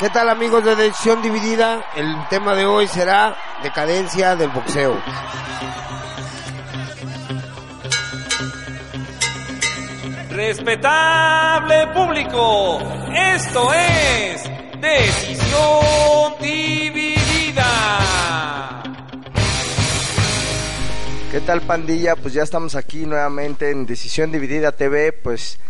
¿Qué tal amigos de Decisión Dividida? El tema de hoy será decadencia del boxeo. Respetable público, esto es Decisión Dividida. ¿Qué tal pandilla? Pues ya estamos aquí nuevamente en Decisión Dividida TV. Pues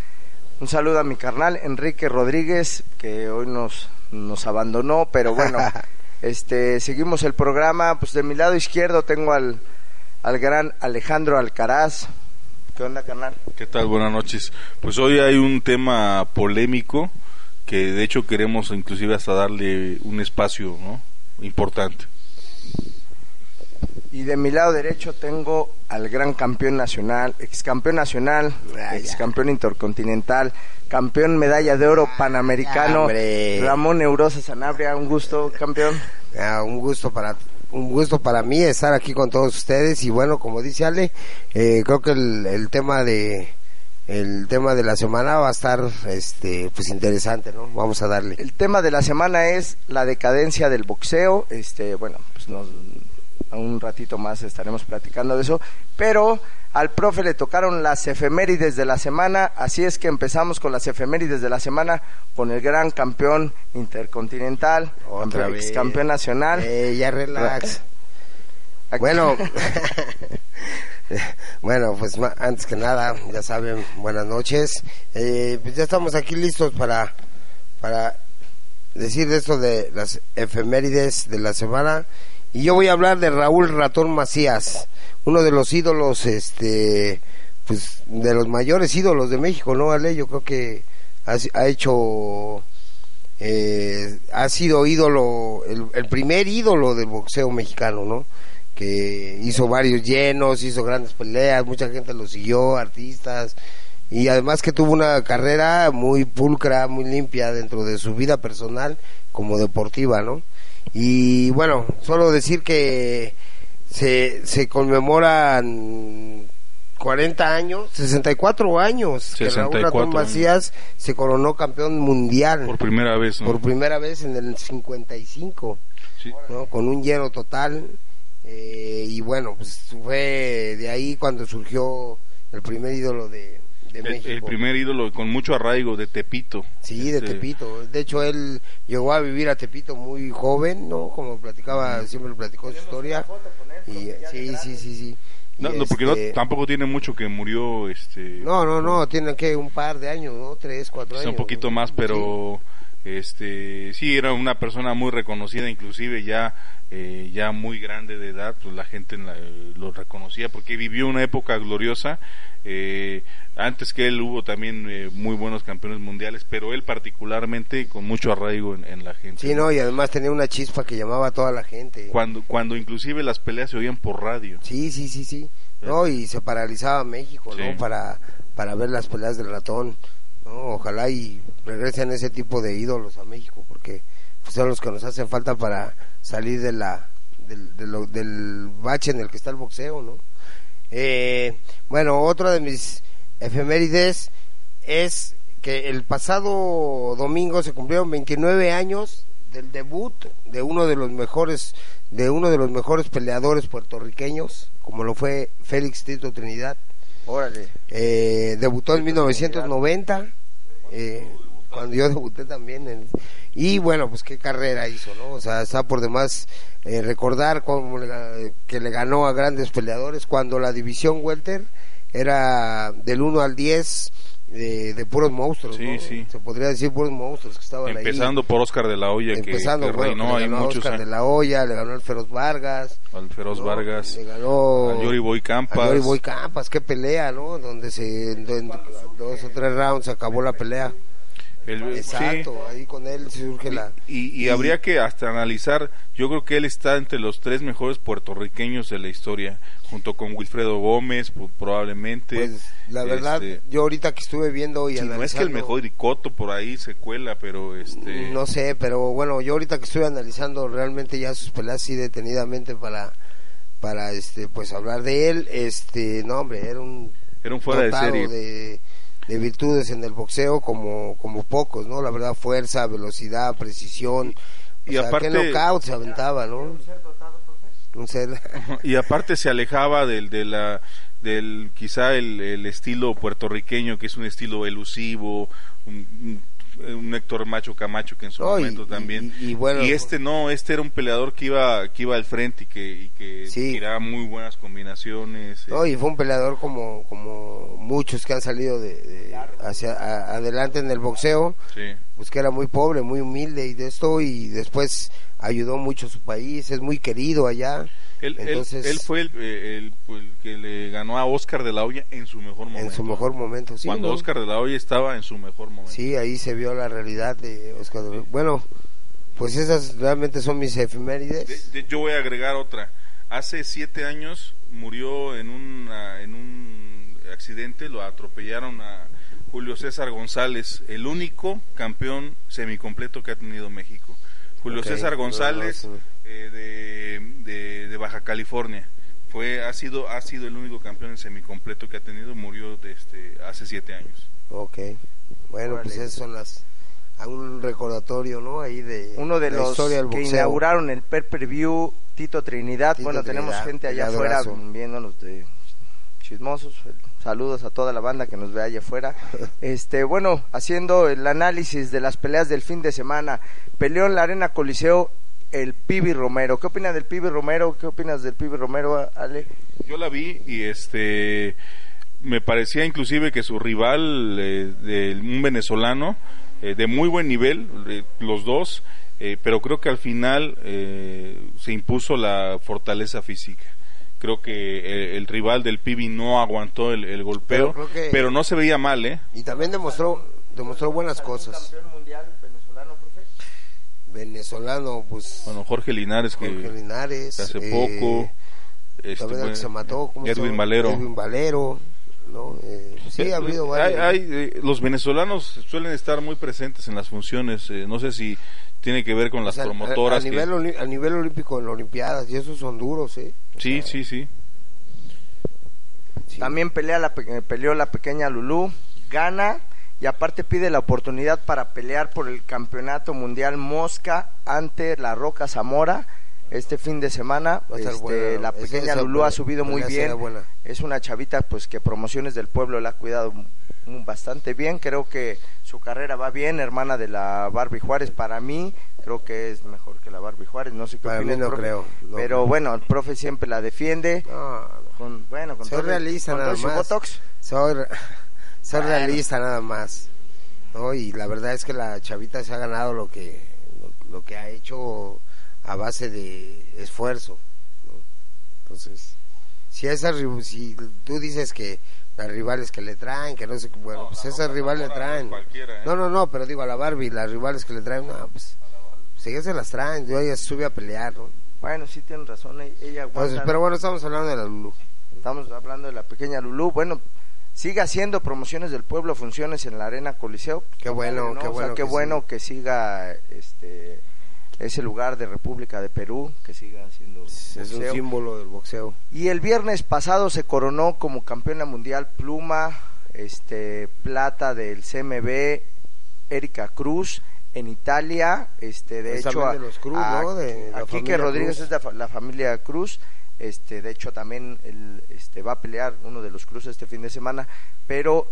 un saludo a mi carnal Enrique Rodríguez, que hoy nos, nos abandonó, pero bueno, este seguimos el programa. Pues de mi lado izquierdo tengo al, al gran Alejandro Alcaraz. ¿Qué onda, carnal? ¿Qué tal? Buenas noches. Pues hoy hay un tema polémico que de hecho queremos inclusive hasta darle un espacio ¿no? importante. Y de mi lado derecho tengo al gran campeón nacional, ex campeón nacional, ex campeón intercontinental, campeón medalla de oro panamericano, Hombre. Ramón Neurosa Sanabria. Un gusto, campeón. Ah, un gusto para un gusto para mí estar aquí con todos ustedes y bueno como dice Ale eh, creo que el, el tema de el tema de la semana va a estar este pues interesante no vamos a darle El tema de la semana es la decadencia del boxeo. Este, bueno, pues nos, un ratito más estaremos platicando de eso. Pero al profe le tocaron las efemérides de la semana, así es que empezamos con las efemérides de la semana con el gran campeón intercontinental, Otra ex campeón nacional. Eh, ya relax Aquí- bueno bueno pues antes que nada ya saben buenas noches Eh, pues ya estamos aquí listos para para decir de esto de las efemérides de la semana y yo voy a hablar de Raúl Ratón Macías, uno de los ídolos, este, pues de los mayores ídolos de México, ¿no, Ale? Yo creo que ha, hecho, eh, ha sido ídolo, el, el primer ídolo del boxeo mexicano, ¿no? Que hizo varios llenos, hizo grandes peleas, mucha gente lo siguió, artistas, y además que tuvo una carrera muy pulcra, muy limpia dentro de su vida personal como deportiva, ¿no? Y bueno, solo decir que se, se conmemoran 40 años, 64 años que Raúl 64 Ratón. Macías se coronó campeón mundial Por primera vez, ¿no? por primera vez en el 55, Sí. ¿no? Con un lleno total. eh, y bueno, pues fue de ahí cuando surgió el primer ídolo de, de El, México. el primer ídolo con mucho arraigo de Tepito. Sí, de Este, Tepito. De hecho, él llegó a vivir a Tepito muy joven, ¿no? Como platicaba, siempre platicó su historia. Y, sí, sí, sí, sí. No, no, porque no, este, tampoco tiene mucho que murió, este... No, no, no, tienen que un par de años, ¿no? Tres, cuatro Sí, años. un poquito ¿no? más, pero este sí era una persona muy reconocida, inclusive ya eh, ya muy grande de edad, pues la gente la- lo reconocía porque vivió una época gloriosa. eh, antes que él hubo también eh, muy buenos campeones mundiales, pero él particularmente con mucho arraigo en, en la gente. Sí, no, y además tenía una chispa que llamaba a toda la gente. Cuando cuando inclusive las peleas se oían por radio. Sí, sí, sí, sí. No, y se paralizaba México, Sí. ¿no? Para, para ver las peleas del ratón. Ojalá y regresen ese tipo de ídolos a México, porque pues, son los que nos hacen falta para salir de la, del, del bache en el que está el boxeo, ¿no? Eh, bueno, otra de mis efemérides es que el pasado domingo se cumplieron 29 años del debut de uno de los mejores de uno de los mejores peleadores puertorriqueños, como lo fue Félix Tito Trinidad. Órale. Eh, debutó en 1990, eh, cuando yo debuté también. en- y bueno, pues qué carrera hizo, ¿no? O sea, está por demás eh, recordar cómo le que le ganó a grandes peleadores cuando la división Welter era del 1 al 10 de, de puros monstruos, Sí, ¿no? sí. Se podría decir puros monstruos que estaban ahí. Empezando por Oscar de la Hoya, que, Empezando, que bueno, reinó le ahí ganó a muchos Oscar de años. la Hoya, le ganó al Feroz Vargas, Al Feroz ¿no? Vargas, le ganó a Yori Boy Campas. a Yori Boy Campas, qué pelea, ¿no? Donde se en, en dos o tres rounds se acabó la pelea. El- Exacto, sí. ahí con él surge la... Y, y habría que hasta analizar, yo creo que él está entre los tres mejores puertorriqueños de la historia, junto con Wilfredo Gómez, pu- probablemente. Pues la verdad, Este, yo ahorita que estuve viendo y sí, no es que el analizando- mejor Ricoto por ahí se cuela, pero este No sé, pero bueno, yo ahorita que estoy analizando realmente ya sus peleas así detenidamente para para este pues hablar de él, este, no hombre, era un era un fuera de serie. de, de virtudes en el boxeo como como pocos, ¿no? La verdad, fuerza, velocidad, precisión. Y sea, aparte- qué knockout se aventaba, ¿no? Un ser y aparte se alejaba del de la del quizá el, el estilo puertorriqueño que es un estilo elusivo un, un- un Héctor Macho Camacho que en su y- momento y- también y- y bueno, este no este era un peleador que iba que iba al frente y que y que Sí. tiraba muy buenas combinaciones No, eh. y fue un peleador como, como muchos que han salido de, de- hacia a- adelante en el boxeo, Sí. pues que era muy pobre, muy humilde y de esto, y después ayudó mucho a su país, es muy querido allá. Él, Entonces, él fue el, eh, el- el que le ganó a Oscar de la Hoya en su mejor momento. en su mejor momento. Sí, Cuando ¿no? Oscar de la Hoya estaba en su mejor momento. Sí, ahí se vio la realidad de Oscar. de- Bueno, pues esas realmente son mis efemérides. De- de- yo voy a agregar otra. Hace siete años murió en, una, en un accidente, lo atropellaron a Julio César González, el único campeón semicompleto que ha tenido México. Julio César González no, eh, de, de- de Baja California. Fue, ha, sido, ha sido el único campeón en semicompleto que ha tenido, murió desde hace siete años. Ok. Bueno, pues esas son las... a Un recordatorio, ¿no? Ahí de Uno de los historia del que boxeo. inauguraron el per preview Tito Trinidad. Tito bueno, tenemos gente allá afuera viéndonos de chismosos. Saludos a toda la banda que nos ve allá afuera. Este, bueno, haciendo el análisis de las peleas del fin de semana. Peleó en la Arena Coliseo el Pibi Romero. ¿Qué opinas del Pibi Romero? ¿Qué opinas del Pibi Romero, Ale? Yo la vi y este me parecía inclusive que su rival, eh, de un venezolano, eh, de muy buen nivel, eh, los dos, eh, pero creo que al final eh, se impuso la fortaleza física. Creo que el rival del Pibi no aguantó el, el golpeo, Pero pero, no se veía mal, ¿eh? Y también demostró demostró buenas cosas. Venezolano, pues Bueno, Jorge Linares, que Jorge Linares. que hace eh, poco... este, también el fue- que se mató. ¿cómo se Edwin? Valero. Edwin Valero, ¿no? Eh, sí, ha habido Hay- varios. hay, eh, los venezolanos suelen estar muy presentes en las funciones. eh, no sé si tiene que ver con las O sea, a- promotoras. A, nivel, a nivel olímpico en las Olimpiadas, y esos son duros, ¿eh? O sí, sea, sí, sí. sí. También pelea la, pe- eh, peleó la pequeña Lulú, gana y aparte pide la oportunidad para pelear por el campeonato mundial Mosca ante la Roca Zamora este fin de semana. Este, buena. la pequeña esa Lulú ha subido muy bien. Es una chavita pues que promociones del pueblo la ha cuidado bastante bien. Creo que su carrera va bien, hermana de la Barbie Juárez. Para mí creo que es mejor que la Barbie Juárez. No sé qué Para mí no profe, creo, no pero bueno, el profe siempre la defiende. No, no. Con, bueno, con Soy todo, realista con todo nada su más. botox. Soy, Bueno. realista nada más. ¿no? Y la verdad es que la chavita se ha ganado lo que, lo, lo que ha hecho a base de esfuerzo. ¿no? Entonces, si, esas, ri- si tú dices que las rivales que le traen, que no sé, bueno, pues esas rivales le traen. ¿eh? No, no, no, pero digo a la Barbie, las rivales que le traen, no, pues, pues ellas se las traen, yo ella sube a pelear, ¿no? Bueno, sí tienen razón, e- ella aguanta. Entonces, pero bueno, estamos hablando de la Lulu. Estamos hablando de la pequeña Lulú. Bueno, sigue haciendo promociones del pueblo, funciones en la Arena Coliseo. Qué bueno, ¿no? qué O sea, bueno qué que bueno sí. que siga este ese lugar de República de Perú, que siga haciendo Es un símbolo del boxeo. Y el viernes pasado se coronó como campeona mundial pluma, este plata del CMB, Erika Cruz en Italia, este de Es hecho también de los Cruz, a- ¿no? De a Quique Rodríguez Cruz. es de la familia Cruz, este de hecho también el, este va a pelear uno de los Cruz este fin de semana, pero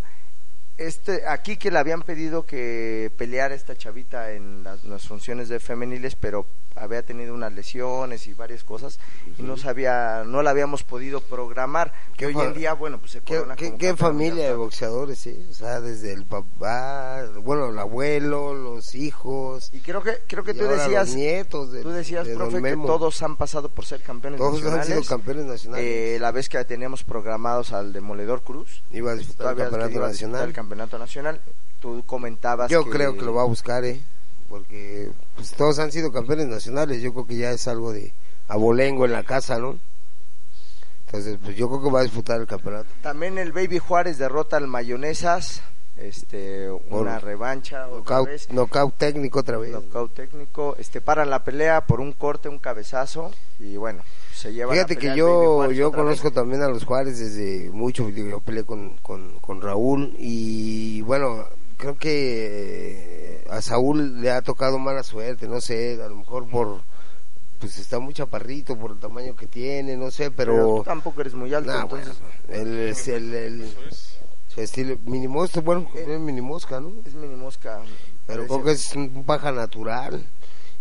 este aquí que le habían pedido que peleara esta chavita en las, las funciones de femeniles, pero había tenido unas lesiones y varias cosas y no sabía, no la habíamos podido programar. Que hoy en día, bueno, pues se ¿Qué, qué, qué familia de boxeadores, sí? O sea, desde el papá, bueno, el abuelo, los hijos. Y creo que creo que tú decías, nietos de, tú decías, de profe, que todos han pasado por ser campeones Todos han nacionales. sido campeones nacionales. Eh, la vez que teníamos programados al Demoledor Cruz, Iba a disputar el campeonato nacional. el campeonato nacional, tú comentabas Yo creo que lo va a buscar, ¿eh? Porque pues, todos han sido campeones nacionales. Yo creo que ya es algo de abolengo en la casa, ¿no? Entonces, pues yo creo que va a disputar el campeonato. También el Baby Juárez derrota al Mayonesas, este, una Por- revancha otra Knockout, vez. knockout técnico otra vez. Knockout técnico, este paran la pelea por un corte, un cabezazo y bueno, se lleva Fíjate la que pelea yo, yo conozco vez. también a los Juárez desde mucho, yo peleé con, con, con Raúl y bueno, creo que eh, a Saúl le ha tocado mala suerte, no sé, a lo mejor por, pues está muy chaparrito por el tamaño que tiene, no sé, pero, pero... tú tampoco eres muy alto, Nah, entonces bueno, el, es el, el- su estilo, mini mosca, bueno, es mini mosca, ¿no? es mini mosca. Pero parece. creo que es un paja natural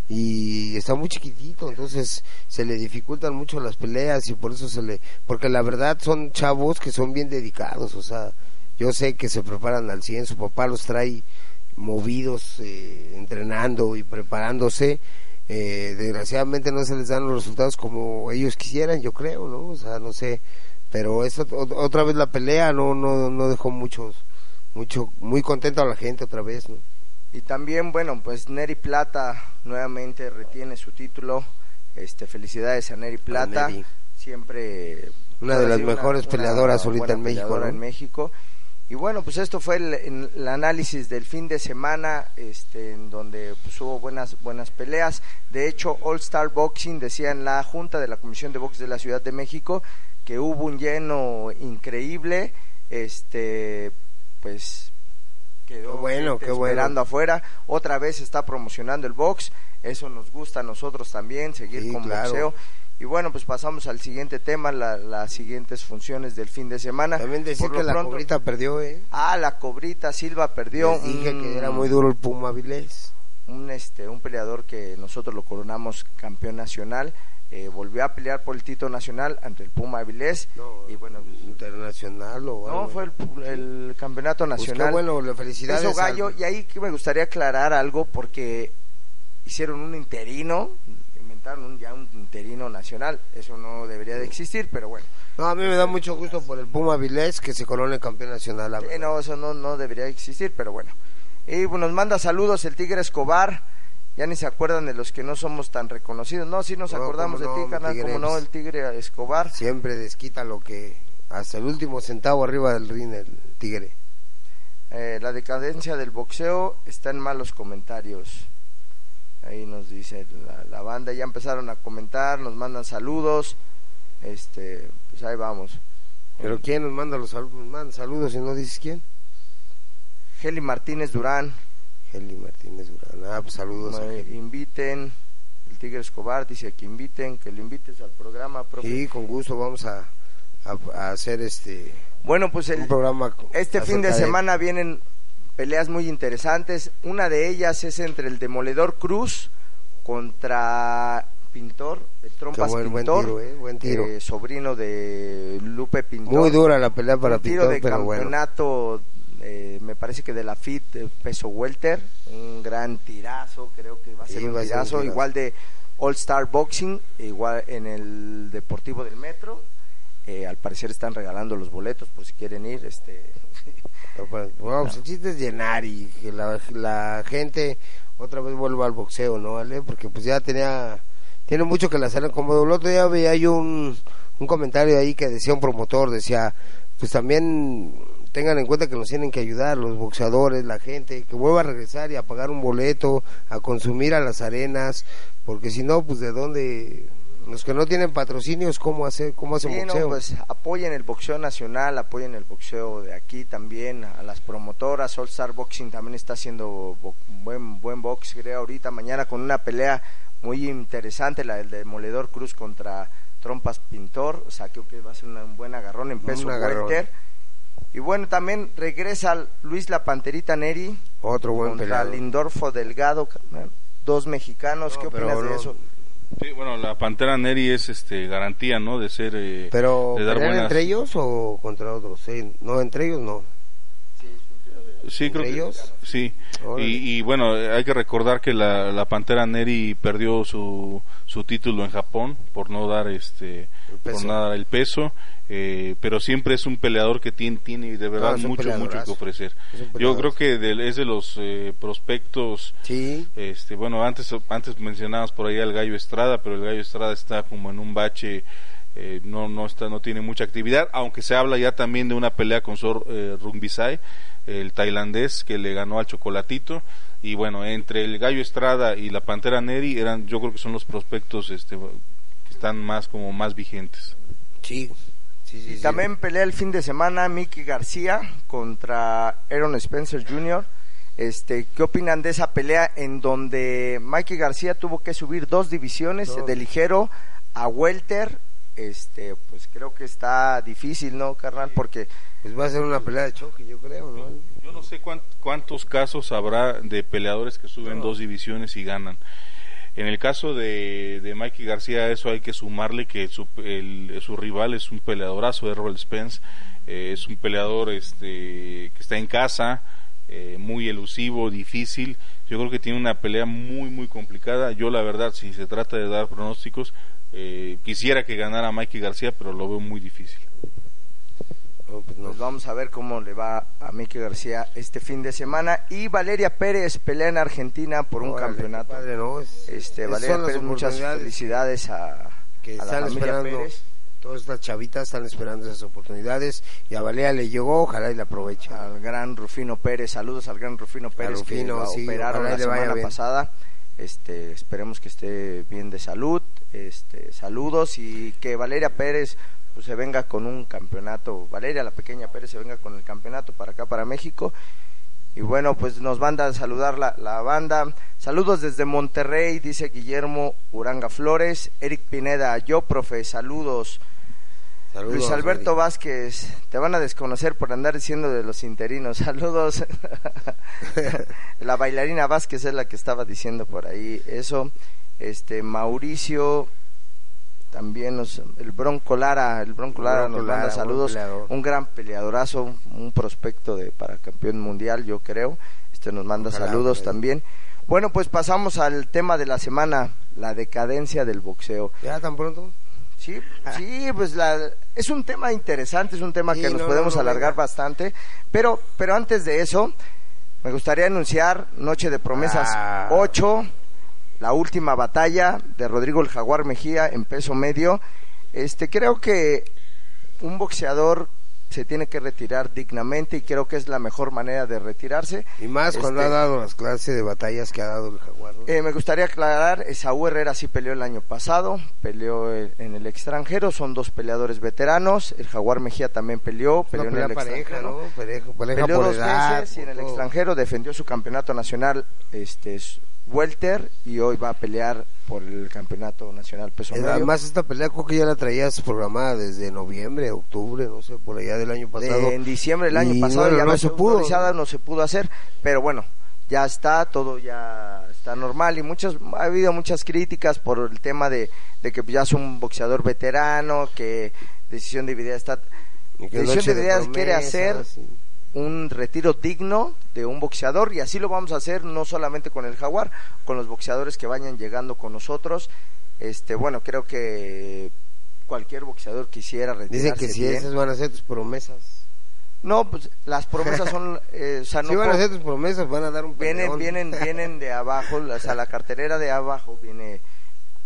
y está muy chiquitito, entonces se le dificultan mucho las peleas y por eso se le... Porque la verdad son chavos que son bien dedicados, o sea, yo sé que se preparan al 100, su papá los trae movidos, eh, entrenando y preparándose. Eh, desgraciadamente no se les dan los resultados como ellos quisieran, yo creo, ¿no? O sea, no sé, pero ot- otra vez la pelea no no no dejó muchos mucho muy contento a la gente otra vez, ¿no? Y también, bueno, pues Neri Plata nuevamente retiene su título. Este, felicidades a Neri Plata. Neri. Siempre Una de las mejores peleadoras ahorita en México, ¿no? en México. Y bueno, pues esto fue el, análisis del fin de semana, este, en donde pues, hubo buenas buenas peleas. De hecho, All Star Boxing decía en la junta de la Comisión de Box de la Ciudad de México que hubo un lleno increíble. Este, pues quedó Qué bueno, esperando afuera. Otra vez está promocionando el box. Eso nos gusta a nosotros también, seguir Sí, con claro. boxeo. Y bueno, pues pasamos al siguiente tema, la- las siguientes funciones del fin de semana. También decir que la pronto- cobrita perdió, ¿eh? Ah, la cobrita Silva perdió. Les dije un- que era muy duro el Puma Vilés. Un, este, un peleador que nosotros lo coronamos campeón nacional. eh, volvió a pelear por el título nacional ante el Puma Avilés. y bueno, pues, internacional o no, fue el, el campeonato Pues nacional. bueno, felicidades. Eso gallo, al- y ahí que me gustaría aclarar algo porque hicieron un interino, un, ya un interino nacional, eso no debería de existir, pero bueno, No, a mí me da mucho gusto por el Puma Vilés que se corone campeón nacional. la Eh, no, eso no, no debería existir, pero bueno. Y bueno, nos manda saludos el Tigre Escobar, ya ni se acuerdan de los que no somos tan reconocidos, no, sí nos No, acordamos de no, ti, carnal, como no, pues. el Tigre Escobar. Siempre desquita lo que... Hasta el último centavo arriba del ring el Tigre. Eh, la decadencia del boxeo está en malos comentarios. Ahí nos dice la, la banda, ya empezaron a comentar, nos mandan saludos. Este, pues ahí vamos. Pero ¿quién nos manda los saludos? Nos manda saludos y no dices quién. Heli Martínez Durán, Heli Martínez Durán. Ah, pues saludos. a me inviten. El Tigre Escobar dice que inviten, que lo invites al programa, profe. Sí, con gusto vamos a, a- a hacer este Bueno, pues el, un programa. este fin de semana vienen peleas muy interesantes. Una de ellas es entre el Demoledor Cruz contra Pintor, el Trompas buen- buen Pintor, tiro, eh, buen tiro. eh, sobrino de Lupe Pintor. Muy dura la pelea para un tiro Pintor, de pero bueno. campeonato, eh, me parece que de la FIT peso welter, un gran tirazo, creo que va a Sí, ser un va a ser un tirazo, tirazo. igual de All Star Boxing, igual en el Deportivo del Metro. Eh, al parecer están regalando los boletos por si quieren ir. Este, Pues, bueno, pues el chiste es llenar y que la, la gente otra vez vuelva al boxeo, ¿no? ¿Vale? Porque pues ya tenía, tiene mucho que la salen como el otro día veía yo un, un comentario ahí que decía un promotor, decía, pues también tengan en cuenta que nos tienen que ayudar los boxeadores, la gente, que vuelva a regresar y a pagar un boleto, a consumir a las arenas, porque si no, pues de dónde, los que no tienen patrocinios, ¿cómo hacer, cómo hacen sí, no, boxeo? pues apoyen el boxeo nacional, apoyen el boxeo de aquí también, a las promotoras, All Star Boxing también está haciendo bo- buen buen box, creo, ahorita mañana con una pelea muy interesante, la del Demoledor Cruz contra Trompas Pintor, o sea, creo que va a ser una- un buen agarrón en peso. Y bueno, también regresa Luis La Panterita Neri Otro buen contra peleador. Lindorfo Delgado, dos mexicanos. No, ¿Qué opinas de no- eso? Sí, bueno, la Pantera Neri es este garantía, ¿no? De ser eh, Pero de dar ¿pelean buenas- entre ellos o contra otros? Sí, no, entre ellos no. Sí, creo ¿Entre que ellos? sí. Y, y bueno, hay que recordar que la, la Pantera Neri perdió su, su título en Japón por no dar este por no dar el peso, eh, pero siempre es un peleador que tiene, tiene de verdad mucho mucho que ofrecer. Yo creo que del- es de los eh, prospectos Sí, este, bueno, antes, antes mencionabas por ahí al Gallo Estrada, pero el Gallo Estrada está como en un bache, eh, no, no está, no tiene mucha actividad, aunque se habla ya también de una pelea con Sor eh, Rungbisai, el tailandés que le ganó al Chocolatito, y bueno, entre el Gallo Estrada y la Pantera Neri eran, yo creo que son los prospectos, este, que están más como más vigentes. sí. Sí, sí, Y sí. también pelea el fin de semana Mickey García contra Aaron Spencer Jr. Este, ¿Qué opinan de esa pelea en donde Mikey García tuvo que subir dos divisiones Dos. de ligero a welter? Este, pues creo que está difícil, ¿no, carnal? Porque Pues va a ser una pelea de choque, yo creo, ¿no? Yo no sé cuán- cuántos casos habrá de peleadores que suben dos divisiones y ganan. En el caso de, de Mikey García, a eso hay que sumarle que su, el- su rival es un peleadorazo, Errol Spence. Eh, es un peleador este, que está en casa, eh, muy elusivo, difícil. Yo creo que tiene una pelea muy, muy complicada. Yo, la verdad, si se trata de dar pronósticos, eh, quisiera que ganara Mikey García, pero lo veo muy difícil. Pues vamos a ver cómo le va a Miki García este fin de semana. Y Valeria Pérez pelea en Argentina por un Órale, campeonato. qué padre, ¿no? Es- Este, es- Valeria Pérez, muchas felicidades a, que a la están familia esperando. Pérez. Todas estas chavitas están esperando esas oportunidades y a Valeria le llegó, ojalá y la aproveche. Al gran Rufino Pérez, saludos al gran Rufino Pérez Rufino, que lo sí, operaron la semana bien. pasada. Este, esperemos que esté bien de salud. Este, saludos y que Valeria Pérez pues, se venga con un campeonato. Valeria, la pequeña Pérez, se venga con el campeonato para acá, para México. Y bueno, pues nos manda a saludar la, la banda. Saludos desde Monterrey, dice Guillermo Uranga Flores. Eric Pineda, yo, profe, saludos. Saludos, Luis Alberto Eric. Vázquez, te van a desconocer por andar diciendo de los interinos. Saludos. la bailarina Vázquez es la que estaba diciendo por ahí eso. Este Mauricio también nos, el Bronco Lara, el Bronco Lara Bronco nos manda Lara, saludos. Un gran peleadorazo, un, un prospecto de para campeón mundial, yo creo. Este nos manda Ojalá, saludos también. Bueno, pues pasamos al tema de la semana, la decadencia del boxeo. ¿Ya tan pronto? Sí, sí, pues la, es un tema interesante, es un tema Sí, que nos no, podemos no, no, alargar bastante, pero, pero antes de eso, me gustaría anunciar Noche de Promesas Ah. 8, la última batalla de Rodrigo el Jaguar Mejía en peso medio. Este, creo que un boxeador se tiene que retirar dignamente y creo que es la mejor manera de retirarse. Y más cuando Este, ha dado las clases de batallas que ha dado el Jaguar. ¿no? eh, me gustaría aclarar, Saúl Herrera sí peleó el año pasado, peleó en el extranjero, son dos peleadores veteranos, el Jaguar Mejía también peleó, peleó en el pareja, extranjero. ¿no? Pareja, pareja Peleó por dos edad, veces y en el extranjero defendió su campeonato nacional este es welter y hoy va a pelear por el campeonato nacional peso Eh, medio. Además, esta pelea creo que ya la traías programada desde noviembre, octubre, no sé, por allá del año pasado. De- en diciembre del año Y pasado bueno, ya no no se pudo. no se pudo hacer, pero bueno, ya está, todo ya está normal y muchas ha habido muchas críticas por el tema de, de que ya es un boxeador veterano, que decisión dividida está Decisión noche de quiere hacer sí. Un retiro digno de un boxeador y así lo vamos a hacer no solamente con el jaguar, con los boxeadores que vayan llegando con nosotros. Este, bueno, creo que cualquier boxeador quisiera retirarse Dicen que si bien. esas van a ser tus promesas. No, pues las promesas son, eh, o sea, no van a ser tus promesas, van a dar un vienen, peleón. vienen, vienen de abajo, o sea, la cartelera de abajo viene,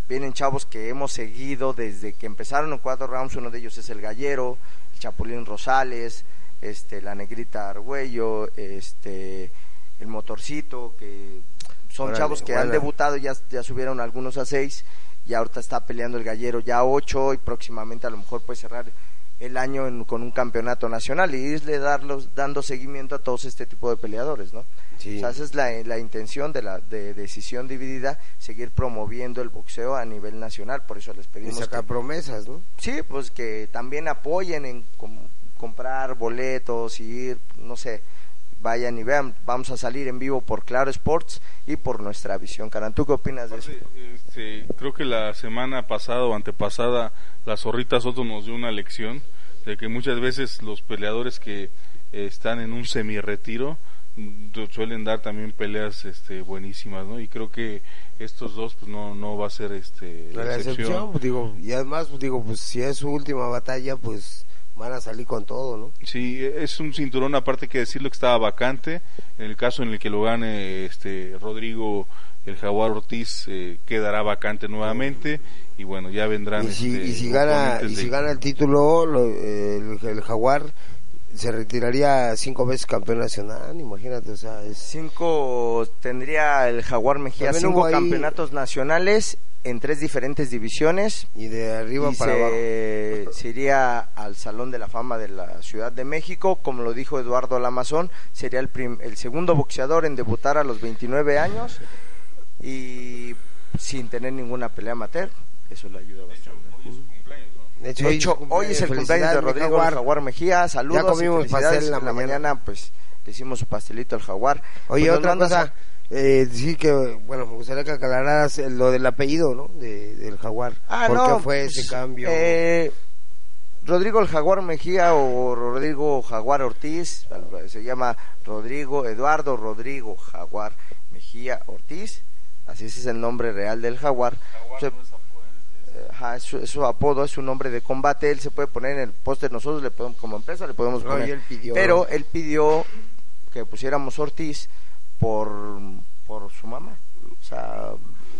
vienen chavos que hemos seguido desde que empezaron en cuatro rounds, uno de ellos es el Gallero, el Chapulín Rosales, este, la Negrita Argüello, este, el Motorcito, que son Órale, chavos que han debutado, ya, ya subieron algunos a seis, y ahorita está peleando el Gallero ya a ocho, y próximamente a lo mejor puede cerrar el año en- con un campeonato nacional y irle darlos, dando seguimiento a todos este tipo de peleadores, ¿no? Sí. O sea, esa es la, la intención de la de decisión dividida, seguir promoviendo el boxeo a nivel nacional, por eso les Y pedimos sacar que, promesas, ¿no? sí, pues que también apoyen en com- comprar boletos y ir, no sé, vayan y vean. Vamos a salir en vivo por Claro Sports y por nuestra visión. Caran, ¿tú qué opinas de eso? Este, creo que la semana pasada o antepasada la Zorrita Soto nos dio una lección de que muchas veces los peleadores que eh, están en un semi-retiro mm, suelen dar también peleas este, buenísimas, ¿no? Y creo que estos dos pues no, no va a ser este la, excepción, pues, digo, y además pues, digo, pues si es su última batalla, pues van a salir con todo, ¿no? Sí, es un cinturón aparte que decirlo que estaba vacante, en el caso en el que lo gane este Rodrigo el Jaguar Ortiz eh, quedará vacante nuevamente y bueno, ya vendrán y si, este, y si gana y si gana el título lo, el, el Jaguar se retiraría cinco veces campeón nacional, imagínate, o sea, es... cinco tendría el Jaguar Mejía También cinco ahí- campeonatos nacionales en tres diferentes divisiones y de arriba y para se, abajo. se iría al Salón de la Fama de la Ciudad de México, como lo dijo Eduardo Lamazón, sería el, prim- el segundo boxeador en debutar a los 29 años y sin tener ninguna pelea amateur, eso le ayuda bastante. De hecho, De hecho, hoy es el cumpleaños de Rodrigo Jaguar. Jaguar Mejía, saludos Ya comimos pastel en la mañana. pues le hicimos su pastelito al Jaguar. Oye, Pues, otra cosa, eh, sí que, bueno, me gustaría que aclararas lo del apellido, ¿no? De, del Jaguar. Ah, ¿Por no, qué fue pues, ese cambio? eh, Rodrigo el Jaguar Mejía o Rodrigo Jaguar Ortiz, se llama Rodrigo Eduardo Rodrigo Jaguar Mejía Ortiz, así ese es el nombre real del Jaguar. Se- ajá, es, su, es su apodo, es su nombre de combate, él se puede poner en el póster, nosotros le podemos, como empresa le podemos No, poner, él pidió, pero él pidió que pusiéramos Ortiz por, por su mamá, o sea,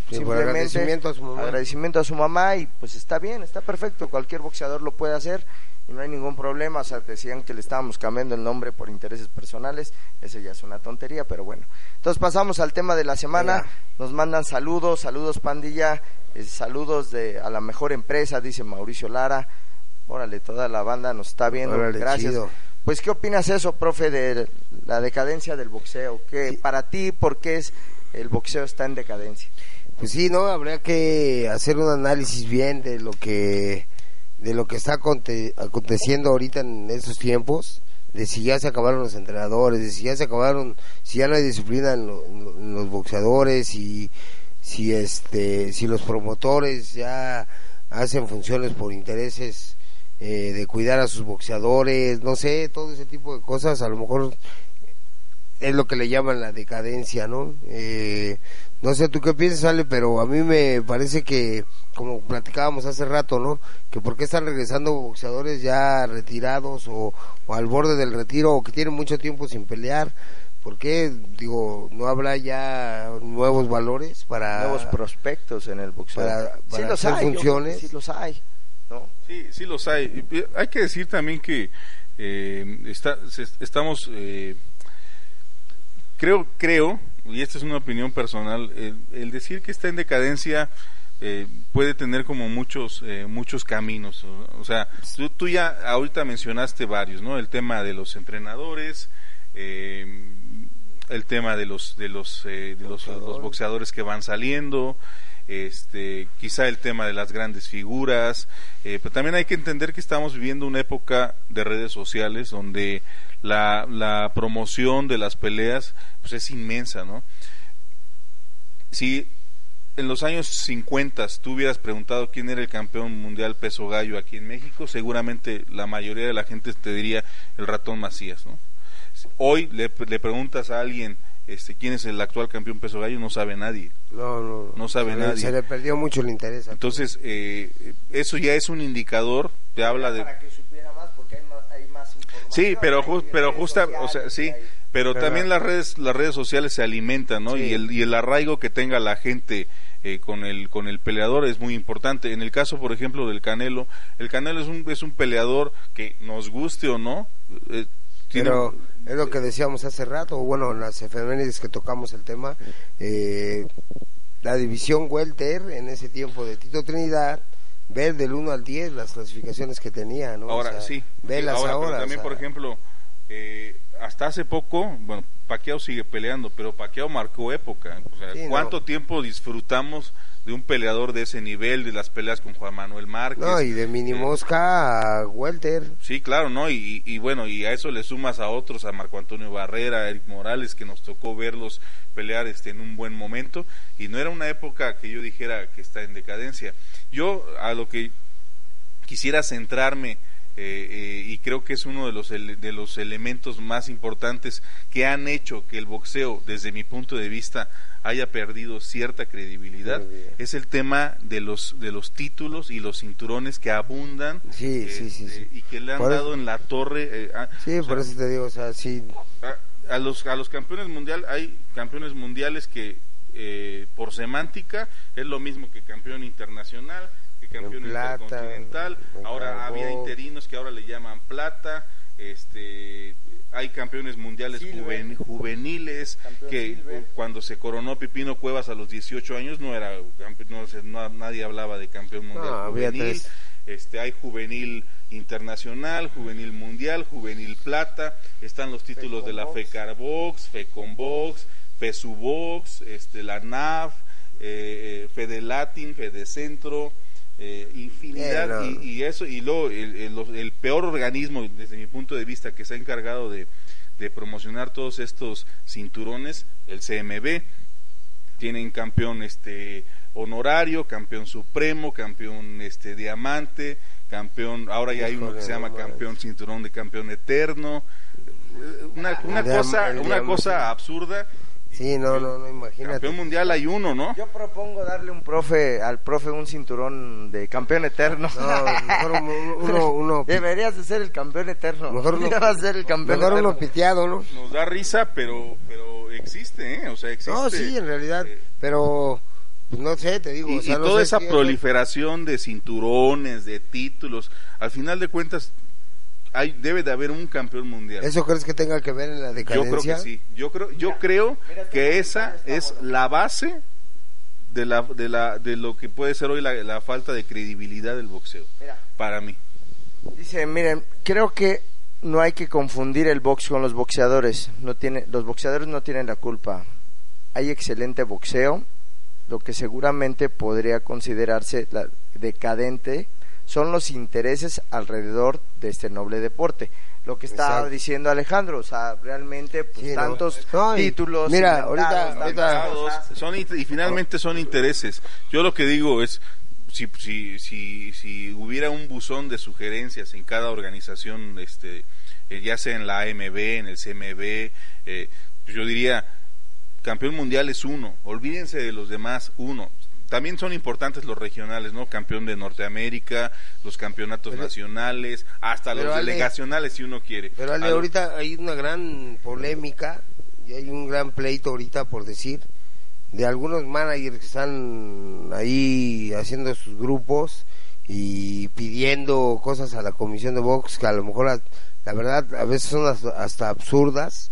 Sí, simplemente agradecimiento a su mamá. agradecimiento a su mamá y pues está bien, está perfecto, cualquier boxeador lo puede hacer y no hay ningún problema, o sea, decían que le estábamos cambiando el nombre por intereses personales, eso ya es una tontería, pero bueno. Entonces pasamos al tema de la semana, nos mandan saludos, saludos pandilla, eh, saludos de a la mejor empresa, dice Mauricio Lara, órale, toda la banda nos está viendo, Órale, gracias. chido. Pues, ¿qué opinas eso, profe, de la decadencia del boxeo? ¿Qué. Para ti, ¿por qué es, el boxeo está en decadencia? Pues sí, no, habría que hacer un análisis bien de lo que de lo que está aconte- aconteciendo ahorita en estos tiempos, de si ya se acabaron los entrenadores, de si ya se acabaron, si ya no hay disciplina en, lo- en lo- en los boxeadores y si este si los promotores ya hacen funciones por intereses eh, de cuidar a sus boxeadores, no sé, todo ese tipo de cosas, a lo mejor es lo que le llaman la decadencia, ¿no? Eh, no sé tú qué piensas, Ale, pero a mí me parece que, como platicábamos hace rato, ¿no? Que por qué están regresando boxeadores ya retirados o, o al borde del retiro o que tienen mucho tiempo sin pelear. ¿Por qué, digo, no habrá ya nuevos valores para... Nuevos prospectos en el boxeo. para- sí para los hacer hay, yo funciones. sí los hay. Sí, sí los hay. Eh, Hay que decir también que eh, está, se- estamos, eh, creo, creo, y esta es una opinión personal, el, el decir que está en decadencia eh, puede tener como muchos, eh, muchos caminos. O, sea, tú, tú ya ahorita mencionaste varios, ¿no? El tema de los entrenadores, eh, el tema de los, de los, eh, de los, los boxeadores que van saliendo, este, quizá el tema de las grandes figuras, eh, pero también hay que entender que estamos viviendo una época de redes sociales donde la, promoción de las peleas pues es inmensa, ¿no? Si en los años 50 tú hubieras preguntado quién era el campeón mundial peso gallo aquí en México, seguramente la mayoría de la gente te diría el ratón Macías, ¿no? Hoy le preguntas a alguien este, quién es el actual campeón peso gallo, no sabe nadie. No, no, No sabe se le- nadie. Se le perdió mucho el interés. a Entonces, eh, eso ya es un indicador, te habla de... Para que supiera más, porque hay más, hay más información. Sí, pero, hay ju- pero justa, o sea, sí, hay- pero Pero- también las redes, las redes sociales se alimentan, ¿no? Sí. Y, el, y el arraigo que tenga la gente eh, con el con el peleador es muy importante. En el caso, por ejemplo, del Canelo, el Canelo es un es un peleador que nos guste o no, eh, tiene- Pero es lo que decíamos hace rato, bueno, en las efemérides que tocamos el tema, eh, la división welter en ese tiempo de Tito Trinidad, ver del 1 al 10 las clasificaciones que tenía, ¿no? Ahora O sea, sí. Velas ahora, ahora. pero también, o sea, por ejemplo, eh, hasta hace poco, bueno, Paquiao sigue peleando, pero Paquiao marcó época. O sea, Sí, no. ¿cuánto tiempo disfrutamos de un peleador de ese nivel, de las peleas con Juan Manuel Márquez? No, y de mini Eh, mosca a welter. Sí, claro, ¿no? Y, y bueno, y a eso le sumas a otros, a Marco Antonio Barrera, a Eric Morales, que nos tocó verlos pelear este, en un buen momento, y no era una época que yo dijera que está en decadencia. Yo a lo que quisiera centrarme, eh, eh, y creo que es uno de los, de los elementos más importantes que han hecho que el boxeo, desde mi punto de vista, haya perdido cierta credibilidad, es el tema de los, de los títulos y los cinturones que abundan Sí, sí, sí, este, sí. y que le han Por eso- dado en la torre. eh, a, Sí, o por sea, eso te digo, o sea, sí. a, a los, a los campeones mundial hay campeones mundiales que eh, por semántica es lo mismo que campeón internacional, que campeón En plata, intercontinental. en Ahora había interinos que ahora le llaman plata. Este, hay campeones mundiales Silver. juveniles Campeón que Silver. eh, cuando se coronó Pipino Cuevas a los 18 años no era no, se- no- nadie hablaba de campeón mundial No, juvenil este hay juvenil internacional, juvenil mundial, juvenil plata, están los títulos de la Fecombox. FECARBOX, FECONBOX, FESUBOX, este, la NAF, eh, FEDELATIN, FEDECentro, eh, infinidad, Eh, no. y, y eso, y luego el, el- peor organismo desde mi punto de vista que se ha encargado de, de promocionar todos estos cinturones, el CMB, tienen campeón este honorario, campeón supremo, campeón este diamante, campeón, ahora ya hay uno que se llama campeón cinturón de campeón eterno. Eh, Una, una cosa, una cosa absurda. Sí, no, no, no, imagínate. Campeón mundial hay uno, ¿no? Yo propongo darle un profe, al profe un cinturón de campeón eterno. No, mejor un- uno, uno, Deberías de ser el campeón eterno. Mejor uno- Ya vas a ser el campeón mejor uno piteado, ¿no? Nos da risa, pero pero existe, ¿eh? O sea, existe. No, sí, en realidad, Eh, pero pues, no sé, te digo, y, o sea, y no toda sé esa proliferación de cinturones, de títulos, al final de cuentas hay debe de haber un campeón mundial. ¿Eso crees que tenga que ver en la Yo decadencia? creo que sí. Yo creo, yo creo mira, que esa es bueno. la base de la, de la, de lo que puede ser hoy la, la falta de credibilidad del boxeo. Mira. Para mí. Dice, miren, creo que no hay que confundir el box con los boxeadores. No tiene, los boxeadores no tienen la culpa. Hay excelente boxeo. Lo que seguramente podría considerarse la decadente son los intereses alrededor de este noble deporte. Lo que está Exacto. diciendo Alejandro, o sea, realmente pues, tantos No, títulos. mira, ahorita- son y finalmente son intereses. Yo lo que digo es si si si si hubiera un buzón de sugerencias en cada organización este eh, ya sea en la AMB, en el CMB, eh, yo diría campeón mundial es uno, olvídense de los demás, uno. También son importantes los regionales, ¿no? Campeón de Norteamérica, los campeonatos Pero- nacionales, hasta los Ale- delegacionales si uno quiere. Pero Ale, Al- ahorita hay una gran polémica y hay un gran pleito ahorita, por decir, de algunos managers que están ahí haciendo sus grupos y pidiendo cosas a la comisión de box que a lo mejor, la verdad, a veces son hasta, hasta absurdas,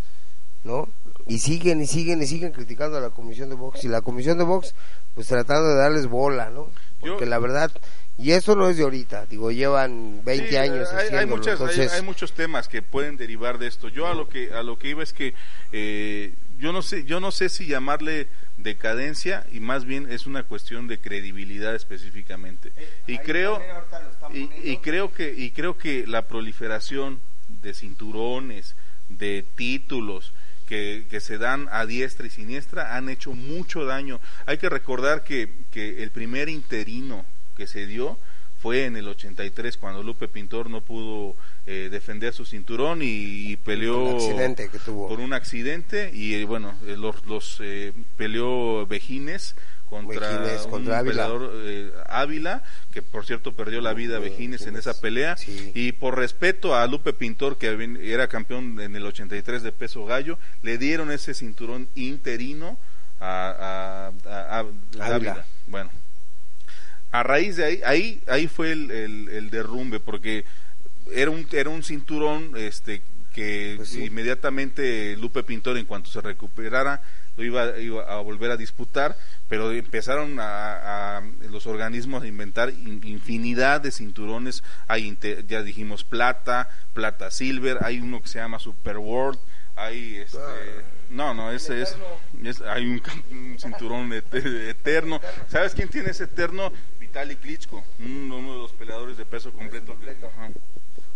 ¿no? Y siguen y siguen y siguen criticando a la comisión de box y la comisión de box, pues tratando de darles bola, ¿no? Yo- Porque la verdad, y eso no es de ahorita, digo, llevan 20 Sí, años hay, hay muchas, hay- entonces... hay, muchos temas que pueden derivar de esto. Yo a lo que a lo que iba es que eh, yo no sé yo no sé si llamarle decadencia y más bien es una cuestión de credibilidad específicamente. y creo están y, poniendo. y creo que y creo que la proliferación de cinturones, de títulos que, que se dan a diestra y siniestra han hecho mucho daño. Hay que recordar que, que el primer interino que se dio fue en el 83 cuando Lupe Pintor no pudo eh, defender su cinturón y, y peleó Un accidente que tuvo. por un accidente y eh, bueno eh, los, los eh, peleó Vejines contra Vejines un contra Ávila. peleador eh, Ávila que por cierto perdió la vida Vejines en esa pelea Sí. y por respeto a Lupe Pintor que era campeón en el 83 de peso gallo le dieron ese cinturón interino a, a- a- a- Ávila. Ávila bueno a raíz de ahí, ahí, ahí fue el, el- el derrumbe, porque era un, era un cinturón este que Pues sí. inmediatamente Lupe Pintor, en cuanto se recuperara, lo iba, iba a volver a disputar, pero empezaron a, a los organismos a inventar in- infinidad de cinturones, hay ya dijimos plata, plata silver, hay uno que se llama Super World, hay este no no ese es, es hay un, un cinturón et- eterno. Sabes quién tiene ese eterno Vitali Klitschko uno, uno de los peleadores de peso completo que- ajá.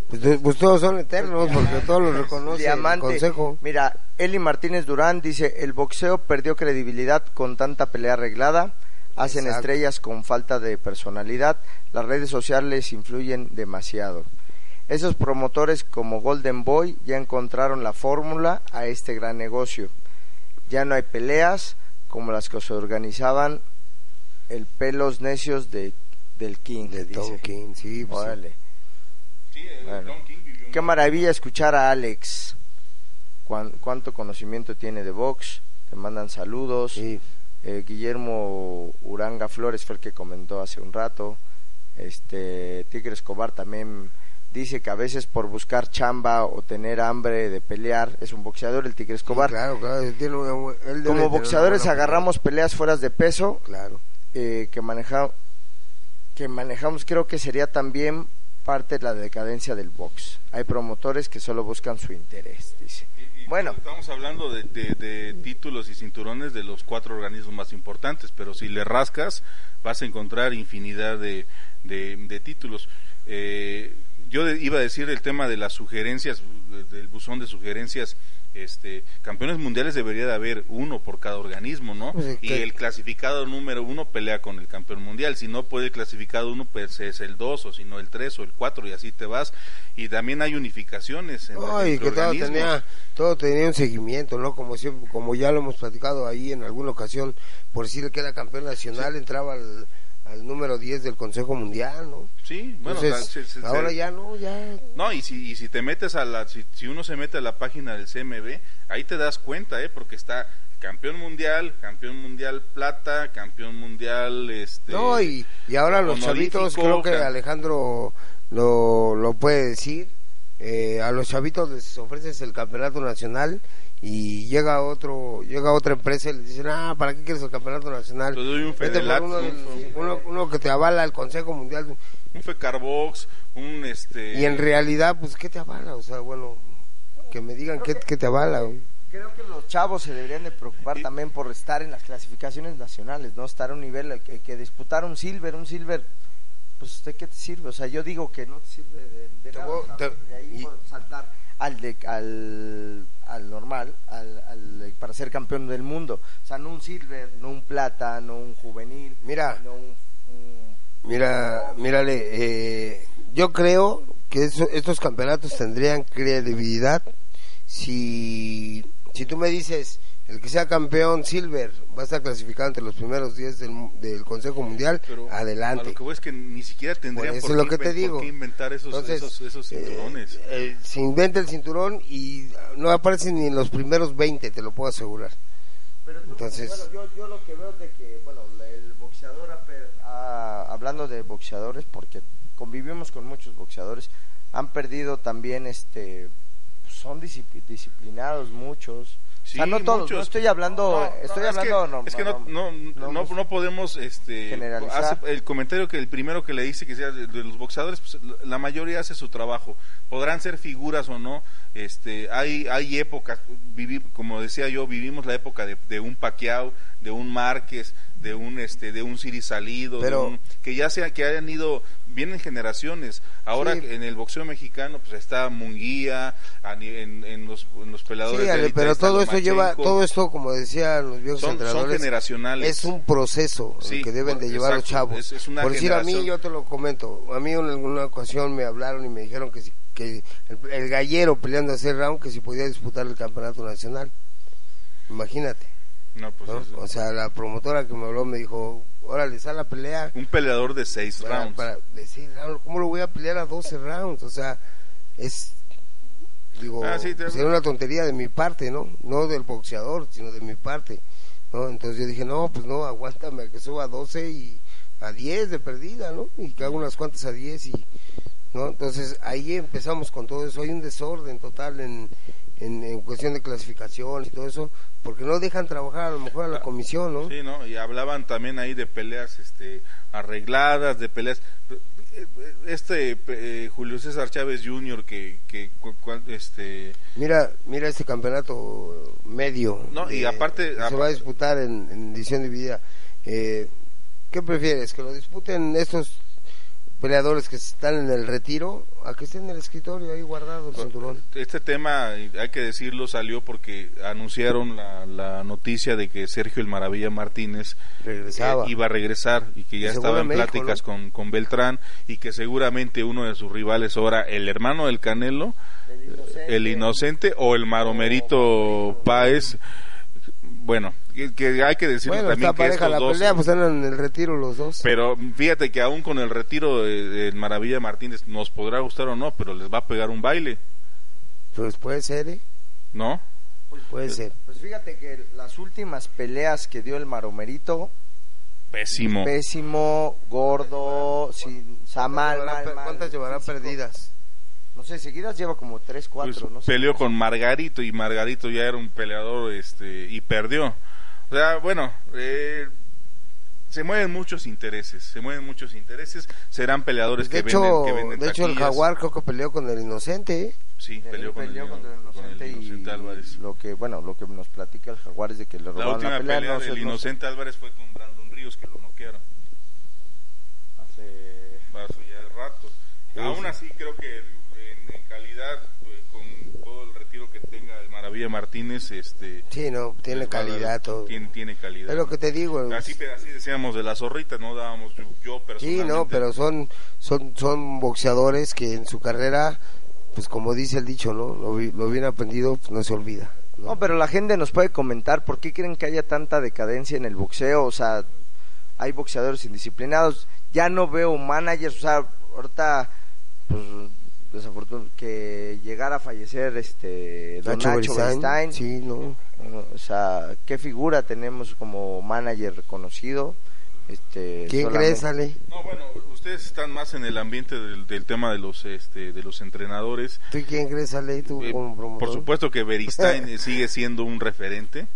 Pues, de- pues todos son eternos porque todos los reconoce el Diamante. consejo. Mira, Eli Martínez Durán dice, el boxeo perdió credibilidad con tanta pelea arreglada, hacen Exacto. estrellas con falta de personalidad, las redes sociales influyen demasiado. Esos promotores como Golden Boy ya encontraron la fórmula a este gran negocio. Ya no hay peleas como las que se organizaban el pelos necios de, del King. De dice. Tom King, sí. pues, Órale. Sí, el Bueno. Don King vivió Qué maravilla escuchar a Alex. Cuán- cuánto conocimiento tiene de box. Te mandan saludos. sí. Eh, Guillermo Uranga Flores fue el que comentó hace un rato. Este Tigre Escobar también dice que a veces por buscar chamba o tener hambre de pelear es un boxeador el Tigre Escobar. Claro, claro. él tiene una bu- él debe tener Como boxeadores agarramos peleas fuera de peso. Claro. eh, que maneja que manejamos creo que sería también parte de la decadencia del box. Hay promotores que solo buscan su interés, dice. Y- y Bueno. estamos hablando de, de- de títulos y cinturones de los cuatro organismos más importantes, pero si le rascas vas a encontrar infinidad de, títulos. Eh, yo iba a decir el tema de las sugerencias, de- del buzón de sugerencias. Este, campeones mundiales debería de haber uno por cada organismo, ¿no? Y que- el clasificado número uno pelea con el campeón mundial. Si no puede el clasificado uno, pues es el dos, o si no el tres, o el cuatro, y así te vas. Y también hay unificaciones en No, y que todo tenía, todo tenía un seguimiento, ¿no? Como siempre, como ya lo hemos platicado ahí en alguna ocasión, por decir que era campeón nacional, entraba al, al número 10 del Consejo Mundial, ¿no? Sí, bueno, Entonces, o sea, se- se- ahora se- ya no, ya... No, y si, y si te metes a la, si, si uno se mete a la página del CMB, ahí te das cuenta, ¿eh? Porque está campeón mundial, campeón mundial plata, campeón mundial, este... No, y, y ahora los chavitos, creo que Alejandro lo, lo puede decir, eh, a los chavitos les ofreces el campeonato nacional y llega otro llega otra empresa y les dicen, ah, ¿para qué quieres el campeonato nacional? Te doy un por Fedelat, uno, un- uno- uno que te avala el Consejo Mundial. Un Fecarbox, un este... Y en realidad, pues, ¿qué te avala? O sea, bueno, que me digan qué, qué te avala. güey. Creo que los chavos se deberían de preocupar Y- también por estar en las clasificaciones nacionales, no estar a un nivel que, que disputar un silver, un silver, pues ¿de qué te sirve? O sea, yo digo que no te sirve de, nada, voy- te- de ahí y- saltar al, de, al, al normal, al, al- para ser campeón del mundo. O sea, no un silver, no un plata, no un juvenil, Mira. no un, un- Mira, mírale, eh, yo creo que eso- estos campeonatos tendrían credibilidad si, si tú me dices, el que sea campeón silver va a estar clasificado entre los primeros 10 del, mu- del Consejo Mundial, pero A adelante. lo que voy es que ni siquiera tendrían Por eso por, es lo qué, que te inven- digo. por qué inventar esos, Entonces, esos, esos eh, cinturones. eh, se inventa el cinturón y no aparece ni en los primeros 20, te lo puedo asegurar. Pero tú- Entonces- bueno, yo, yo lo que veo es de que, bueno, la- el boxeador, ha per- ha- hablando de boxeadores, porque convivimos con muchos boxeadores, han perdido también, este, son discipli- disciplinados muchos. Sí, o sea, no todos, muchos. no estoy hablando, No, estoy no, es hablando, que, no, es que no, no, no, no, no podemos este, generalizar. hace- el comentario que el primero que le dice que sea de, de los boxeadores, pues, la mayoría hace su trabajo. Podrán ser figuras o no. Este, hay, hay épocas, vivi- como decía yo, vivimos la época de, de un Pacquiao, de un Márquez, de un este, de un Siri Salido, de un- que ya sea que hayan ido, vienen generaciones. Ahora Sí. en el boxeo mexicano, pues está Munguía, en, en los, en los peleadores. Sí, Ale, pero está todo esto lleva, todo esto, como decían los viejos Son- generacionales. Es un proceso Sí, que deben de llevar los chavos. es- es una Por decir a mí, yo te lo comento. A mí en alguna ocasión me hablaron y me dijeron que, si- que el, el gallero peleando a hacer round que si podía disputar el campeonato nacional. Imagínate. No, pues ¿no? eso- O sea, la promotora que me habló me dijo, órale, sal a pelea. un peleador de seis Para, rounds. para decir, "Ah, ¿cómo lo voy a pelear a 12 rounds? O sea, es, digo, Ah, sí, te- sería una tontería de mi parte, ¿no? No del boxeador, sino de mi parte, ¿no? Entonces yo dije, no, pues no, aguántame a que suba a 12 y a 10 de perdida, ¿no? Y que haga unas cuantas a 10 y, ¿no? Entonces ahí empezamos con todo eso, hay un desorden total en, en, en cuestión de clasificación y todo eso, porque no dejan trabajar a lo mejor a la comisión, ¿no? Sí, ¿no? Y hablaban también ahí de peleas este, arregladas, de peleas... este eh, Julio César Chávez Jr. que, que cu- cu- este Mira, mira este campeonato medio. No, y aparte- se va a disputar en, en edición dividida. Eh, ¿Qué prefieres? ¿Que lo disputen estos peleadores que están en el retiro a que estén en el escritorio ahí guardado el cinturón? este tema hay que decirlo salió porque anunciaron la, la noticia de que Sergio el Maravilla Martínez Regresaba. eh, iba a regresar y que ya Se estaba en pláticas ¿no? con, con Beltrán y que seguramente uno de sus rivales ahora el hermano del Canelo el inocente o el maromerito Páez bueno que, que hay que decirlo Bueno, también está que pareja estos la dos pelea, pues están en el retiro los dos. pero fíjate que aún con el retiro de- del Maravilla Martínez nos podrá gustar o no pero les va a pegar un baile Pues puede ser, ¿eh? ¿no? Puede ser. Pues fíjate que las últimas peleas que dio el Maromerito, Pésimo. pésimo, gordo, sin, o sea, mal, ¿Cuántas mal, llevará- mal, ¿Cuántas llevará perdidas? No sé, seguidas lleva como 3, 4, Pues, no sé. peleó con Margarito y Margarito ya era un peleador este y perdió. O sea, bueno, eh, se mueven muchos intereses, se mueven muchos intereses, serán peleadores de que hecho, venden, que venden de hecho el jaguar creo que peleó con el inocente, ¿eh? sí, peleó, con, el, el con el inocente y Álvarez. lo que, bueno, lo que nos platica el Jaguar es de que le La robaron última la pelea, pelea no sé, Inocente Álvarez fue con Brandon Ríos que lo noquearon hace- hace ya rato. Aún así creo que en, en calidad eh, con todo el retiro que tenga el Maravilla Martínez este Sí, no, tiene dar- calidad todo. Tiene, tiene calidad. Es lo que te digo. Así, así decíamos de las zorritas, no dábamos yo, yo Sí, personalmente. no, pero son, son, son boxeadores que en su carrera, pues como dice el dicho, ¿no? Lo, vi- lo bien aprendido, pues no se olvida. ¿no? No, pero la gente nos puede comentar por qué creen que haya tanta decadencia en el boxeo, o sea, hay boxeadores indisciplinados, ya no veo managers, o sea, ahorita, pues, que llegara a fallecer este Don Nacho Nacho Beristain, Beristain, Sí, no. o sea, qué figura tenemos como manager reconocido, este, ¿Quién solamente- crees, Ale? No, bueno, ustedes están más en el ambiente del, del tema de los este, de los entrenadores. ¿Tú quién crees, Ale? ¿Tú Eh, como promotor? por supuesto que Beristain sigue siendo un referente.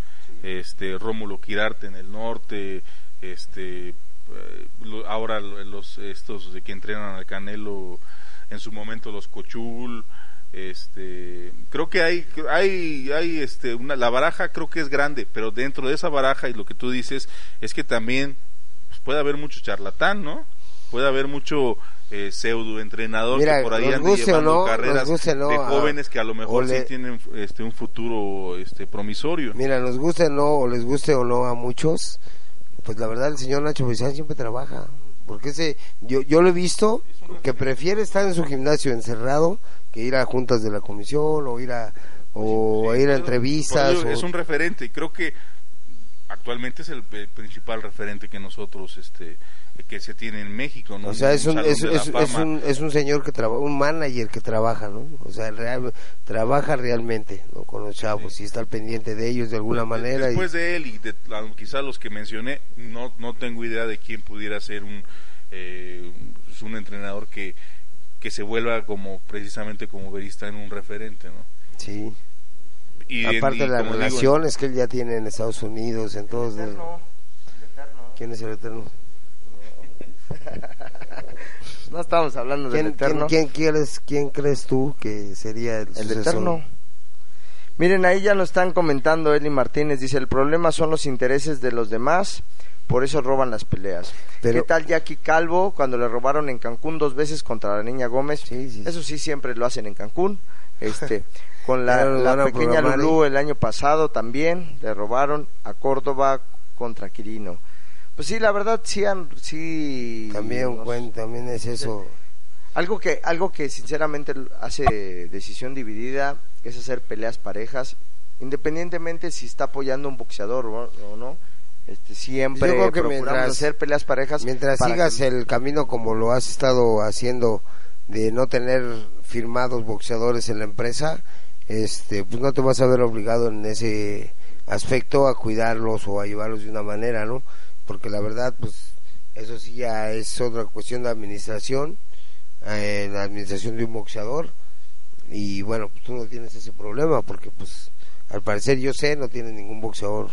Este Rómulo Quirarte en el norte, este eh, ahora lo- los estos de que entrenan al Canelo en su momento los Cochul este creo que hay hay hay este una la baraja creo que es grande pero dentro de esa baraja y lo que tú dices es que también pues, puede haber mucho charlatán no puede haber mucho eh, pseudo entrenador Mira, que por ahí ande llevando no, carreras no, de jóvenes que a lo mejor le- sí tienen este un futuro este promisorio Mira, nos guste o no, o les guste o no a muchos, pues la verdad el señor Nacho Beristain siempre trabaja. Porque ese, yo, yo lo he visto que prefiere estar en su gimnasio encerrado que ir a juntas de la comisión o ir a, o Sí, ir a entrevistas. o- Es un referente y creo que actualmente es el, el principal referente que nosotros, este, que se tiene en México, ¿no? O sea, es un, es, es- es un, es un señor que trabaja, un manager que trabaja, ¿no? O sea, real- trabaja realmente, ¿no? Con los chavos y está al pendiente de ellos de alguna Pues, manera. y- Después de él y de la- quizá los que mencioné, no, no tengo idea de quién pudiera ser un, eh, un entrenador que, que se vuelva como precisamente como Beristain un referente, ¿no? sí. Y, Aparte de las digo, relaciones que él ya tiene en Estados Unidos, en todos. El eterno, el eterno. ¿Quién es el eterno? No estamos hablando del ¿Quién, eterno. quién, quién quieres, ¿Quién crees tú que sería el, El? Eterno. Miren, ahí ya nos están comentando Eli Martínez. Dice, el problema son los intereses de los demás, por eso roban las peleas. Pero- ¿Qué tal Jackie Calvo cuando le robaron en Cancún dos veces contra la niña Gómez? Sí, sí. Eso sí, siempre lo hacen en Cancún. Este, con la, lo la pequeña Lulú el año pasado también le robaron a Córdoba contra Quirino. Pues sí, la verdad sí han, sí También, nos- bueno, también es eso. algo que, algo que sinceramente hace decisión dividida es hacer peleas parejas, independientemente si está apoyando un boxeador o, o no. Este, siempre Yo creo que procuramos mientras- hacer peleas parejas. Mientras para sigas que- el camino como lo has estado haciendo de no tener firmados boxeadores en la empresa, este, pues no te vas a ver obligado en ese aspecto a cuidarlos o a llevarlos de una manera, ¿no? Porque la verdad, pues eso sí ya es otra cuestión de administración, eh, la administración de un boxeador y bueno, pues tú no tienes ese problema porque pues al parecer yo sé no tiene ningún boxeador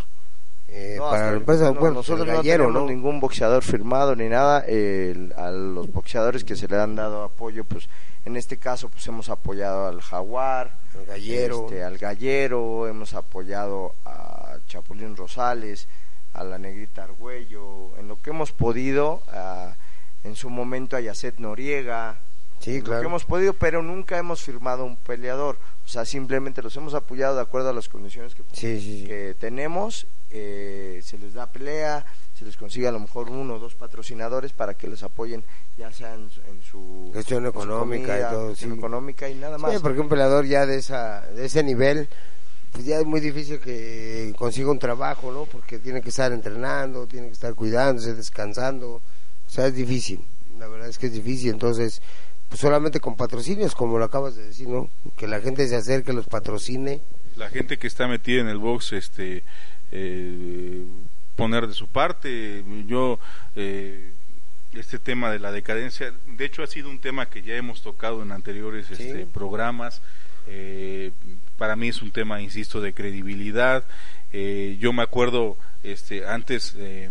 eh, No, para la empresa, no, bueno, nosotros el no gallero, tenemos ¿no? ningún boxeador firmado ni nada. el- a los boxeadores que se le han dado apoyo, pues en este caso, pues hemos apoyado al Jaguar, El gallero. este, al Gallero, hemos apoyado a Chapulín Rosales, a la Negrita Argüello, en lo que hemos podido, a- en su momento a Yacet Noriega, Sí, en lo que hemos podido, pero nunca hemos firmado un peleador. O sea, simplemente los hemos apoyado de acuerdo a las condiciones que, Sí, sí, sí. que tenemos. eh, se les da pelea, se les consigue a lo mejor uno o dos patrocinadores para que les apoyen, ya sea en, su- en su Gestión su económica y todo, económica y nada más. Sí, porque un peleador ya de esa de ese nivel pues ya es muy difícil que consiga un trabajo, ¿no? Porque tiene que estar entrenando, tiene que estar cuidándose, descansando. O sea, es difícil. La verdad es que es difícil. Entonces, pues solamente con patrocinios, como lo acabas de decir, ¿no? Que la gente se acerque, los patrocine. la gente que está metida en el box este eh, poner de su parte yo eh, este tema de la decadencia de hecho ha sido un tema que ya hemos tocado en anteriores este, programas eh, para mí es un tema insisto de credibilidad Eh, yo me acuerdo este antes eh,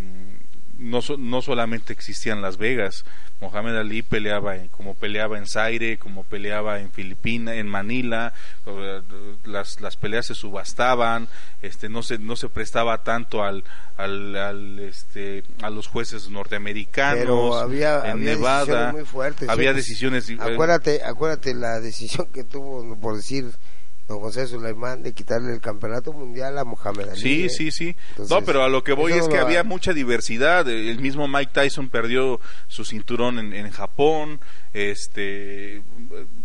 no, so- no solamente existían Las Vegas, Mohamed Ali peleaba en, como peleaba en Zaire, como peleaba en Filipinas, en Manila, las, las peleas se subastaban, este no se no se prestaba tanto al, al, al, este a los jueces norteamericanos Pero había, en había Nevada decisiones muy fuertes. había decisiones eh, Acuérdate, acuérdate la decisión que tuvo, por decir, don José Sulaimán de quitarle el campeonato mundial a Mohamed Ali. Sí, ¿eh? sí, sí. Entonces, no, pero a lo que voy es que había mucha diversidad. El mismo Mike Tyson perdió su cinturón en, en Japón. Este,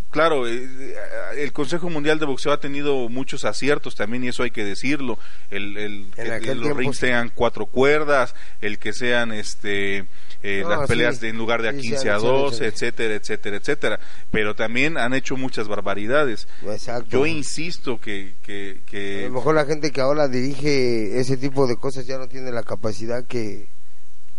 claro, eh, el Consejo Mundial de Boxeo ha tenido muchos aciertos también y eso hay que decirlo. El, el que los rings sí. tengan cuatro cuerdas, el que sean este eh, No, las peleas sí. de, en lugar de a Sí, sí, 15 a han hecho, 12, han hecho. etcétera, etcétera, etcétera. Pero también han hecho muchas barbaridades. Exacto. Yo insisto que, que, A que lo mejor la gente que ahora dirige ese tipo de cosas ya no tiene la capacidad que,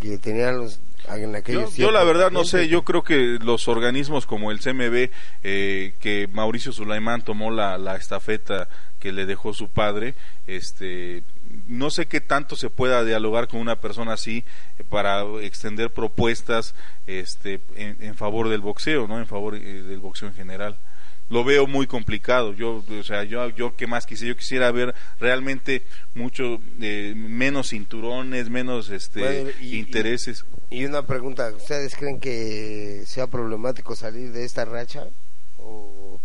que tenían los en Yo, yo la verdad no sé, yo creo que los organismos como el CMB, eh, que Mauricio Sulaimán tomó la, la estafeta que le dejó su padre, este, no sé qué tanto se pueda dialogar con una persona así eh, para extender propuestas este, en, en favor del boxeo, no en favor eh, del boxeo en general lo veo muy complicado. Yo, o sea, yo, yo qué más quisiera, yo quisiera ver realmente mucho eh, menos cinturones, menos este Bueno, y- intereses. Y una pregunta, ¿ustedes creen que sea problemático salir de esta racha o,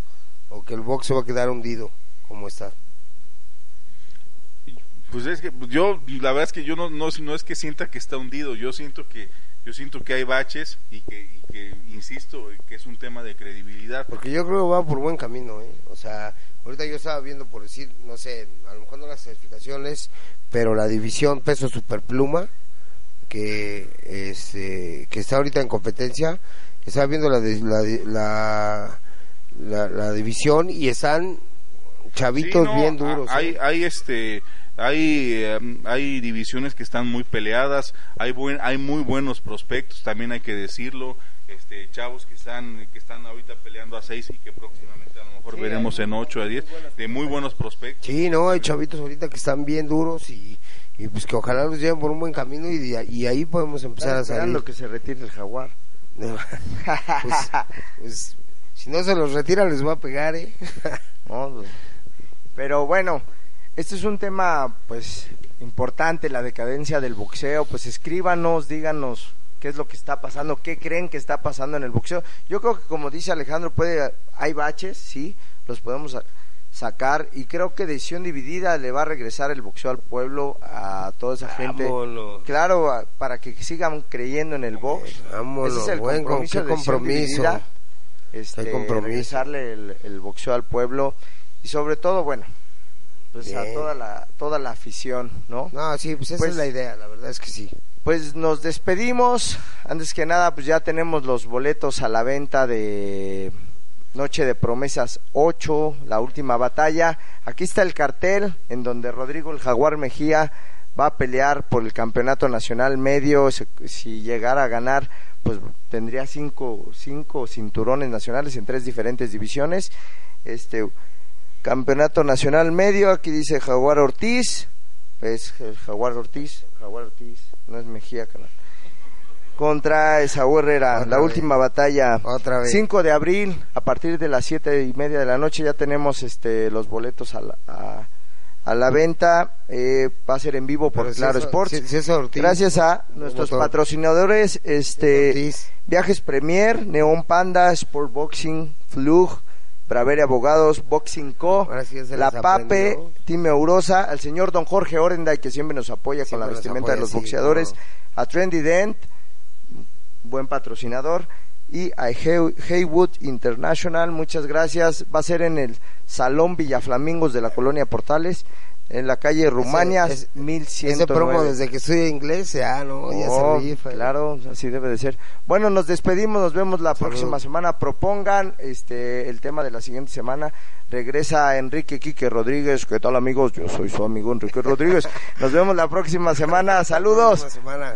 o que el box se va a quedar hundido como está? Pues es que yo, la verdad es que yo no, no, no es que sienta que está hundido, yo siento que yo siento que hay baches y que, y que insisto, que es un tema de credibilidad. Porque yo creo que va por buen camino, ¿eh? O sea, ahorita yo estaba viendo por decir, no sé, a lo mejor no las certificaciones, pero la división peso superpluma, que, este, que está ahorita en competencia, estaba viendo la, la, la, la, la división y están chavitos Sí, no, bien duros. Hay, ¿eh? hay este, hay, eh, hay divisiones que están muy peleadas, hay buen, hay muy buenos prospectos, también hay que decirlo, este, chavos que están, que están ahorita peleando a seis y que próximamente a lo mejor Sí, veremos en muy ocho a buenos- diez, muy buenos de muy buenos prospectos. Sí, no, hay chavitos ahorita que están bien duros y, y pues que ojalá los lleven por un buen camino y, y ahí podemos empezar a salir. esperando que se retire el jaguar. No. pues, pues, si no se los retira les va a pegar, ¿eh? ¿no? Pues, Pero bueno, este es un tema pues importante, la decadencia del boxeo, pues escríbanos, díganos qué es lo que está pasando, qué creen que está pasando en el boxeo. Yo creo que como dice Alejandro, puede hay baches, sí, los podemos sa- sacar y creo que decisión dividida le va a regresar el boxeo al pueblo, a toda esa gente. Vámonos. Claro, a- para que sigan creyendo en el box. Vámonos, Ese es el buen con- compromiso de compromiso. Dividida, este, regresarle el, el boxeo al pueblo y sobre todo, bueno, pues a toda la toda la afición, ¿no? No, sí, pues esa Pues- es la idea, la verdad es que sí. Pues nos despedimos. Antes que nada, pues ya tenemos los boletos a la venta de Noche de Promesas 8, la última batalla. Aquí está el cartel en donde Rodrigo el Jaguar Mejía va a pelear por el campeonato nacional medio. Si, si llegara a ganar, pues tendría cinco, cinco cinturones nacionales en tres diferentes divisiones. Este campeonato nacional medio, aquí dice Jaguar Ortiz, Es Jaguar Ortiz, Jaguar Ortiz, no es Mejía, canal. Contra Esaú Herrera, Otra la vez. última batalla. Otra vez. 5 de abril, a partir de las siete y media de la noche ya tenemos este los boletos a la, a, a la venta. Eh, va a ser en vivo por Pero Claro Sports. si- si es Ortiz, Gracias a nuestros motor. patrocinadores, este. Viajes Premier, Neon Panda, Sport Boxing, Flug, Bravere Abogados, Boxing Co, sí La Pape, aprendió. Team Eurosa, al señor Don Jorge Orenday que siempre nos apoya con la vestimenta de los sí, boxeadores, a Trendy Dent, buen patrocinador, y a Haywood International, muchas gracias. Va a ser en el Salón Villaflamingos de la Colonia Portales, en la calle Rumania, Ese- 1109. Ese promo desde que estudié inglés, ya no, ya Oh, se rifa. Claro, así debe de ser. Bueno, nos despedimos, nos vemos la próxima semana. Propongan este el tema de la siguiente semana. Regresa Enrique Quique Rodríguez. ¿Qué tal amigos? Yo soy su amigo Enrique Rodríguez. Nos vemos la próxima semana. Saludos. Próxima semana.